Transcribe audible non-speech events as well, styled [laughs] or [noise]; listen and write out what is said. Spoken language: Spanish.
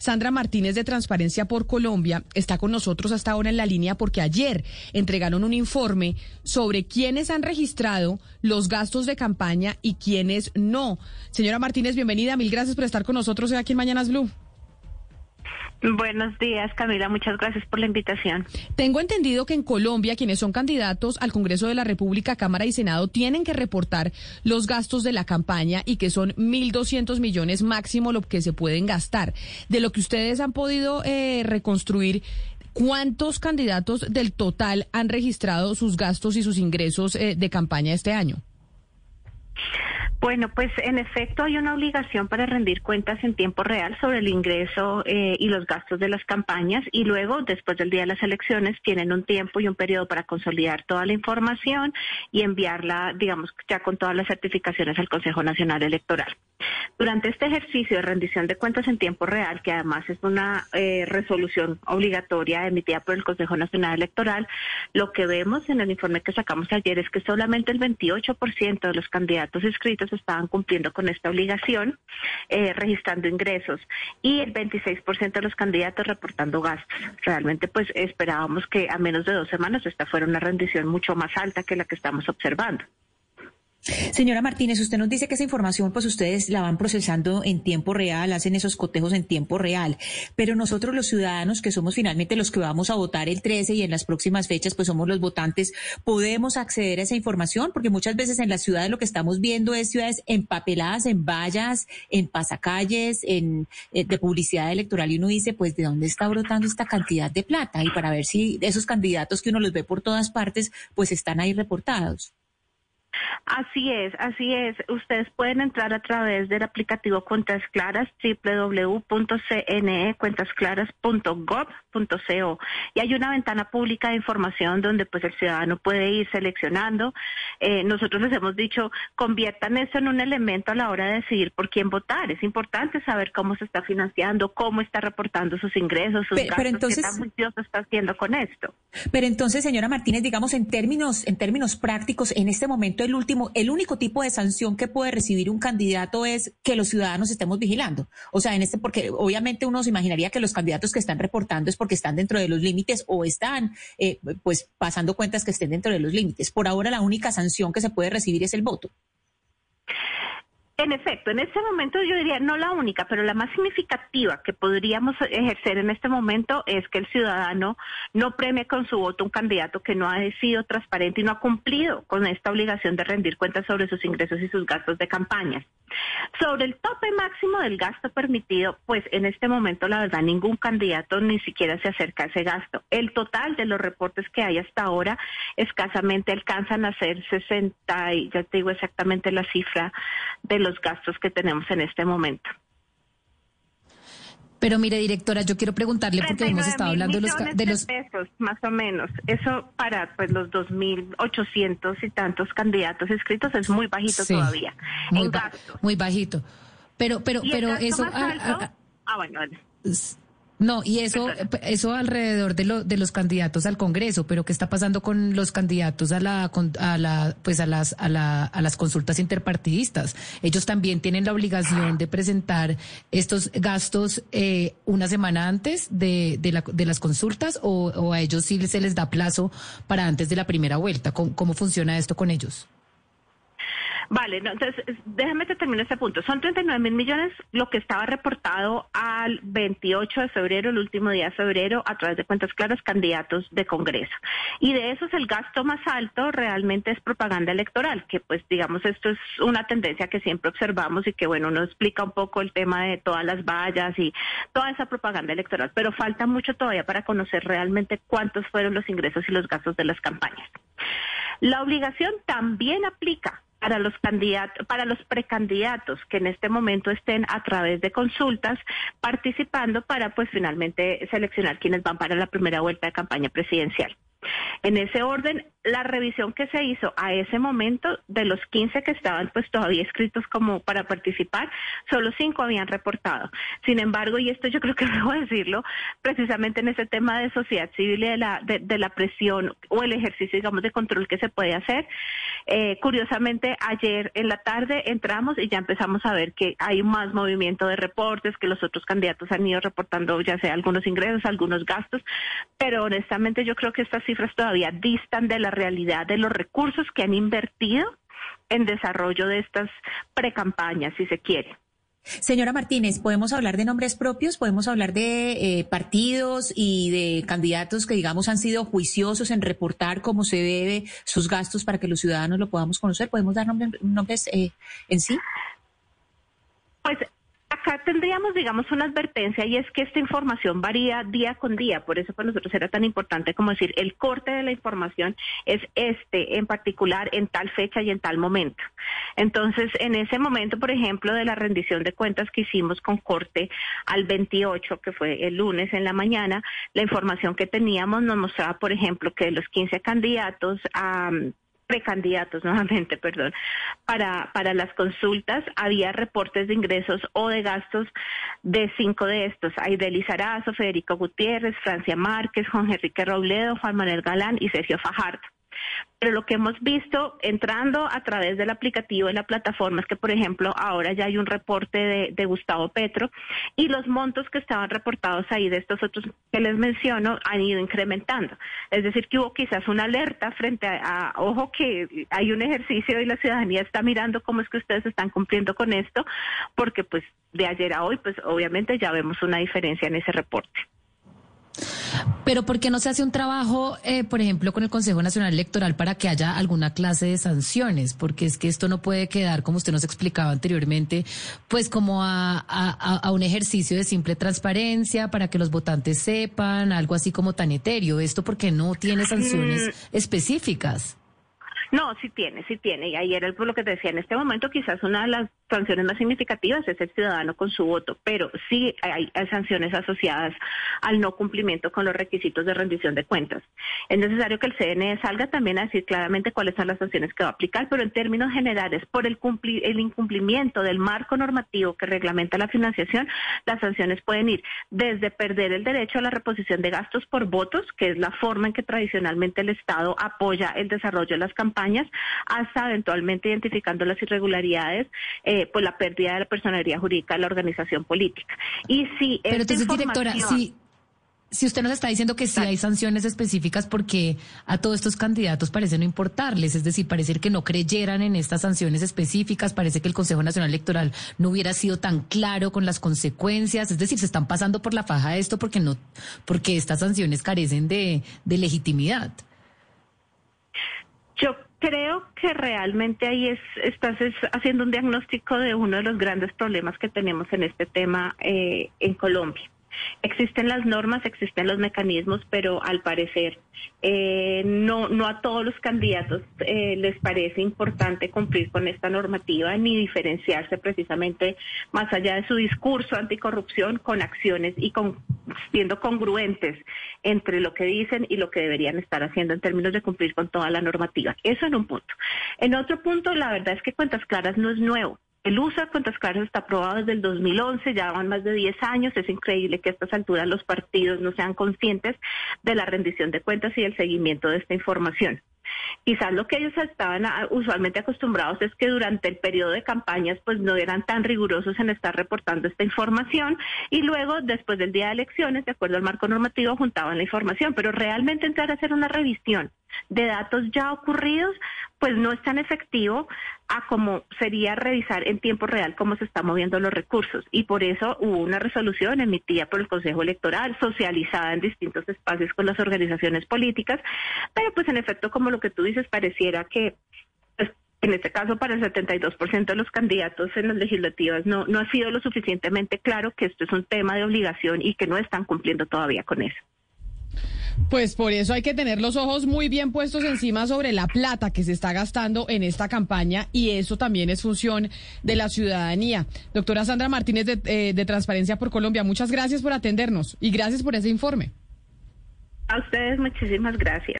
Sandra Martínez de Transparencia por Colombia está con nosotros hasta ahora en la línea porque ayer entregaron un informe sobre quiénes han registrado los gastos de campaña y quiénes no. Señora Martínez, bienvenida. Mil gracias por estar con nosotros aquí en Mañanas Blue. Buenos días, Camila. Muchas gracias por la invitación. Tengo entendido que en Colombia quienes son candidatos al Congreso de la República, Cámara y Senado tienen que reportar los gastos de la campaña y que son 1.200 millones máximo lo que se pueden gastar. De lo que ustedes han podido eh, reconstruir, ¿cuántos candidatos del total han registrado sus gastos y sus ingresos eh, de campaña este año? Bueno, pues en efecto hay una obligación para rendir cuentas en tiempo real sobre el ingreso eh, y los gastos de las campañas y luego, después del día de las elecciones, tienen un tiempo y un periodo para consolidar toda la información y enviarla, digamos, ya con todas las certificaciones al Consejo Nacional Electoral. Durante este ejercicio de rendición de cuentas en tiempo real, que además es una eh, resolución obligatoria emitida por el Consejo Nacional Electoral, lo que vemos en el informe que sacamos ayer es que solamente el 28% de los candidatos inscritos estaban cumpliendo con esta obligación, eh, registrando ingresos, y el 26% de los candidatos reportando gastos. Realmente, pues esperábamos que a menos de dos semanas esta fuera una rendición mucho más alta que la que estamos observando. Señora Martínez, usted nos dice que esa información, pues ustedes la van procesando en tiempo real, hacen esos cotejos en tiempo real, pero nosotros los ciudadanos, que somos finalmente los que vamos a votar el 13 y en las próximas fechas, pues somos los votantes, podemos acceder a esa información, porque muchas veces en las ciudades lo que estamos viendo es ciudades empapeladas en vallas, en pasacalles, en eh, de publicidad electoral y uno dice, pues de dónde está brotando esta cantidad de plata y para ver si esos candidatos que uno los ve por todas partes, pues están ahí reportados. Así es, así es. Ustedes pueden entrar a través del aplicativo Cuentas Claras, www.cnecuentasclaras.gov.co y hay una ventana pública de información donde pues el ciudadano puede ir seleccionando. Eh, nosotros les hemos dicho, conviertan eso en un elemento a la hora de decidir por quién votar. Es importante saber cómo se está financiando, cómo está reportando sus ingresos, sus gastos, entonces, qué tan está haciendo con esto. Pero entonces, señora Martínez, digamos en términos, en términos prácticos, en este momento el último, el único tipo de sanción que puede recibir un candidato es que los ciudadanos estemos vigilando. O sea, en este, porque obviamente uno se imaginaría que los candidatos que están reportando es porque están dentro de los límites o están, eh, pues, pasando cuentas que estén dentro de los límites. Por ahora, la única sanción que se puede recibir es el voto. En efecto, en este momento yo diría, no la única, pero la más significativa que podríamos ejercer en este momento es que el ciudadano no premie con su voto un candidato que no ha sido transparente y no ha cumplido con esta obligación de rendir cuentas sobre sus ingresos y sus gastos de campaña. Sobre el tope máximo del gasto permitido, pues en este momento la verdad ningún candidato ni siquiera se acerca a ese gasto. El total de los reportes que hay hasta ahora escasamente alcanzan a ser 60, y ya te digo exactamente la cifra de los gastos que tenemos en este momento. Pero mire, directora, yo quiero preguntarle porque hemos estado hablando de los, de los pesos, más o menos. Eso para pues los 2.800 y tantos candidatos inscritos es muy bajito todavía. Muy, muy bajito. Pero, pero, pero eso. Ah, ah, ah, bueno. No, y eso, eso alrededor de, lo, de los candidatos al Congreso, pero ¿qué está pasando con los candidatos a la, a la, pues a las, a, la, a las consultas interpartidistas? Ellos también tienen la obligación de presentar estos gastos eh, una semana antes de, de, la, de las consultas o, o, a ellos sí se les da plazo para antes de la primera vuelta. cómo funciona esto con ellos? Vale, entonces déjame que termine este punto. Son 39 mil millones lo que estaba reportado al 28 de febrero, el último día de febrero, a través de cuentas claras, candidatos de Congreso. Y de esos el gasto más alto realmente es propaganda electoral, que pues digamos esto es una tendencia que siempre observamos y que bueno, nos explica un poco el tema de todas las vallas y toda esa propaganda electoral, pero falta mucho todavía para conocer realmente cuántos fueron los ingresos y los gastos de las campañas. La obligación también aplica para los candidatos, para los precandidatos que en este momento estén a través de consultas participando para pues finalmente seleccionar quienes van para la primera vuelta de campaña presidencial. En ese orden, la revisión que se hizo a ese momento, de los 15 que estaban pues todavía escritos como para participar, solo 5 habían reportado. Sin embargo, y esto yo creo que [laughs] debo decirlo, precisamente en ese tema de sociedad civil y de la, de, la presión o el ejercicio, digamos, de control que se puede hacer, eh, curiosamente ayer en la tarde entramos y ya empezamos a ver que hay más movimiento de reportes, que los otros candidatos han ido reportando ya sea algunos ingresos, algunos gastos, pero honestamente yo creo que estas cifras todavía distan de la realidad de los recursos que han invertido en desarrollo de estas precampañas, si se quiere. Señora Martínez, ¿podemos hablar de nombres propios? ¿Podemos hablar de eh, partidos y de candidatos que, digamos, han sido juiciosos en reportar cómo se debe sus gastos para que los ciudadanos lo podamos conocer? ¿Podemos dar nombres eh, en sí? Pues acá tendríamos, digamos, una advertencia y es que esta información varía día con día. Por eso para nosotros era tan importante como decir, el corte de la información es este en particular en tal fecha y en tal momento. Entonces, en ese momento, por ejemplo, de la rendición de cuentas que hicimos con corte al 28, que fue el lunes en la mañana, la información que teníamos nos mostraba, por ejemplo, que los 15 candidatos a precandidatos [laughs] nuevamente, perdón, para, para las consultas había reportes de ingresos o de gastos de cinco de estos, Aideli Sarazo, Federico Gutiérrez, Francia Márquez, Juan Enrique Robledo, Juan Manuel Galán y Sergio Fajardo. Pero lo que hemos visto entrando a través del aplicativo de la plataforma es que, por ejemplo, ahora ya hay un reporte de, Gustavo Petro y los montos que estaban reportados ahí de estos otros que les menciono han ido incrementando. Es decir, que hubo quizás una alerta frente a, ojo, que hay un ejercicio y la ciudadanía está mirando cómo es que ustedes están cumpliendo con esto, porque pues de ayer a hoy, pues obviamente ya vemos una diferencia en ese reporte. Pero ¿por qué no se hace un trabajo, eh, por ejemplo, con el Consejo Nacional Electoral para que haya alguna clase de sanciones? Porque es que esto no puede quedar, como usted nos explicaba anteriormente, pues como a, a un ejercicio de simple transparencia para que los votantes sepan, algo así como tan etéreo. ¿Esto porque no tiene sanciones mm. específicas? No, sí tiene, sí tiene. Y ayer es lo que te decía, en este momento quizás una de las sanciones más significativas es el ciudadano con su voto, pero sí hay, sanciones asociadas al no cumplimiento con los requisitos de rendición de cuentas. Es necesario que el CNE salga también a decir claramente cuáles son las sanciones que va a aplicar, pero en términos generales, por el, el incumplimiento del marco normativo que reglamenta la financiación, las sanciones pueden ir desde perder el derecho a la reposición de gastos por votos, que es la forma en que tradicionalmente el Estado apoya el desarrollo de las campañas, hasta eventualmente identificando las irregularidades. Eh, pues la pérdida de la personalidad jurídica de la organización política. Y si Pero entonces, directora, si, si usted nos está diciendo que sí hay sanciones específicas porque a todos estos candidatos parece no importarles, es decir, parece que no creyeran en estas sanciones específicas, parece que el Consejo Nacional Electoral no hubiera sido tan claro con las consecuencias, es decir, se están pasando por la faja de esto porque no, porque estas sanciones carecen de, de legitimidad. Creo que realmente ahí es, estás haciendo un diagnóstico de uno de los grandes problemas que tenemos en este tema eh, en Colombia. Existen las normas, existen los mecanismos, pero al parecer eh, no, no a todos los candidatos eh, les parece importante cumplir con esta normativa ni diferenciarse precisamente más allá de su discurso anticorrupción con acciones y con, siendo congruentes entre lo que dicen y lo que deberían estar haciendo en términos de cumplir con toda la normativa. Eso en un punto. En otro punto, la verdad es que Cuentas Claras no es nuevo. El uso de cuentas claras está aprobado desde el 2011, ya van más de 10 años. Es increíble que a estas alturas los partidos no sean conscientes de la rendición de cuentas y el seguimiento de esta información. Quizás lo que ellos estaban usualmente acostumbrados es que durante el periodo de campañas pues no eran tan rigurosos en estar reportando esta información. Y luego después del día de elecciones, de acuerdo al marco normativo, juntaban la información, pero realmente entrar a hacer una revisión de datos ya ocurridos, pues no es tan efectivo a como sería revisar en tiempo real cómo se están moviendo los recursos. Y por eso hubo una resolución emitida por el Consejo Electoral, socializada en distintos espacios con las organizaciones políticas, pero pues en efecto, como lo que tú dices, pareciera que pues, en este caso para el 72% de los candidatos en las legislativas no, no ha sido lo suficientemente claro que esto es un tema de obligación y que no están cumpliendo todavía con eso. Pues por eso hay que tener los ojos muy bien puestos encima sobre la plata que se está gastando en esta campaña y eso también es función de la ciudadanía. Doctora Sandra Martínez de, eh, de Transparencia por Colombia, muchas gracias por atendernos y gracias por ese informe. A ustedes muchísimas gracias.